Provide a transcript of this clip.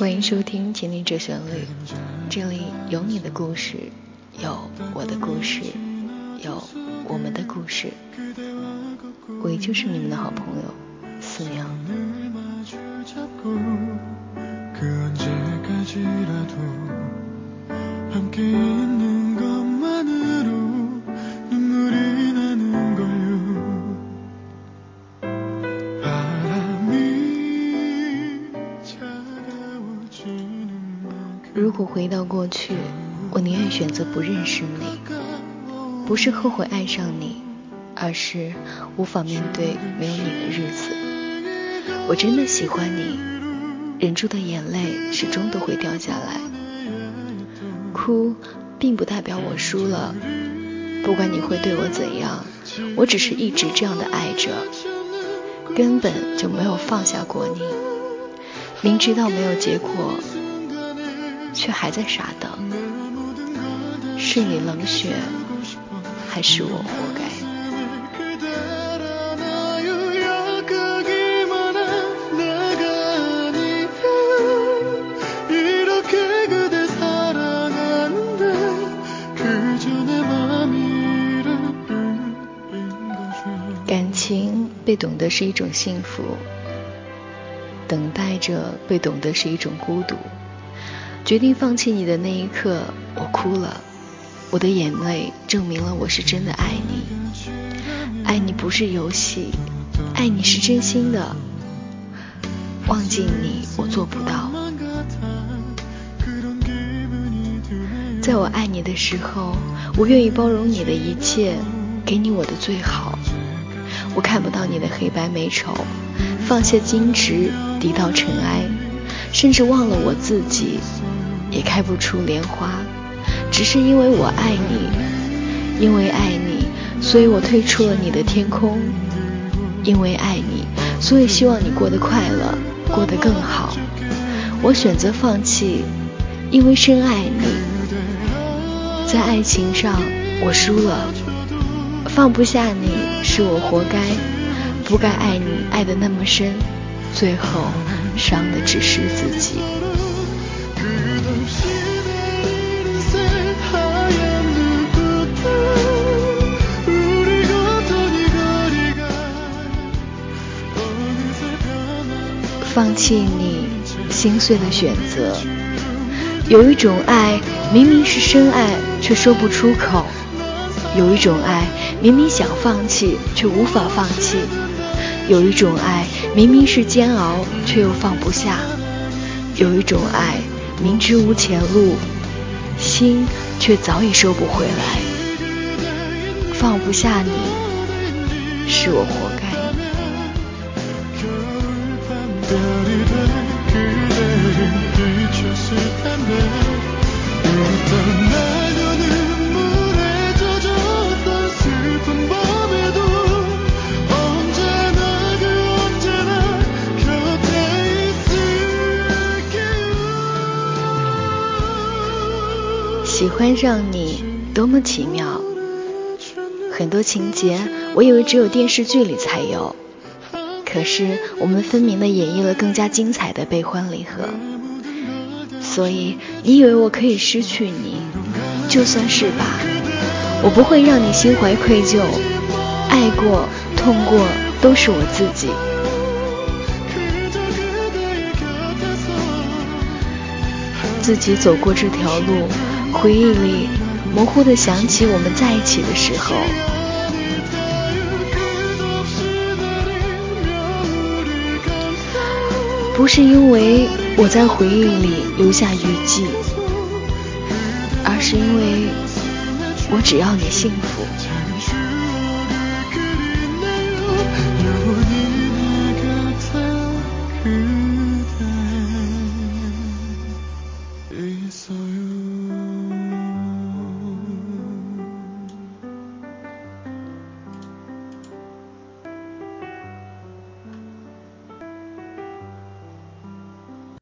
欢迎收听《千里之旋律》，这里有你的故事，有我的故事，有我们的故事。我依旧是你们的好朋友思娘。果回到过去，我宁愿选择不认识你，不是后悔爱上你，而是无法面对没有你的日子。我真的喜欢你，忍住的眼泪始终都会掉下来。哭，并不代表我输了。不管你会对我怎样，我只是一直这样的爱着，根本就没有放下过你。明知道没有结果。却还在傻等，是你冷血，还是我活该？感情被懂得是一种幸福，等待着被懂得是一种孤独。决定放弃你的那一刻，我哭了。我的眼泪证明了我是真的爱你，爱你不是游戏，爱你是真心的。忘记你，我做不到。在我爱你的时候，我愿意包容你的一切，给你我的最好。我看不到你的黑白美丑，放下矜持，低到尘埃，甚至忘了我自己。也开不出莲花，只是因为我爱你，因为爱你，所以我退出了你的天空。因为爱你，所以希望你过得快乐，过得更好。我选择放弃，因为深爱你。在爱情上，我输了，放不下你是我活该，不该爱你爱得那么深，最后伤的只是自己。放弃你心碎的选择，有一种爱明明是深爱却说不出口，有一种爱明明想放弃却无法放弃，有一种爱明明是煎熬却又放不下，有一种爱明知无前路，心却早已收不回来。放不下你，是我活该。喜欢上你多么奇妙，很多情节我以为只有电视剧里才有。可是我们分明的演绎了更加精彩的悲欢离合，所以你以为我可以失去你，就算是吧，我不会让你心怀愧疚。爱过、痛过都是我自己。自己走过这条路，回忆里模糊的想起我们在一起的时候。不是因为我在回忆里留下余悸，而是因为我只要你幸福。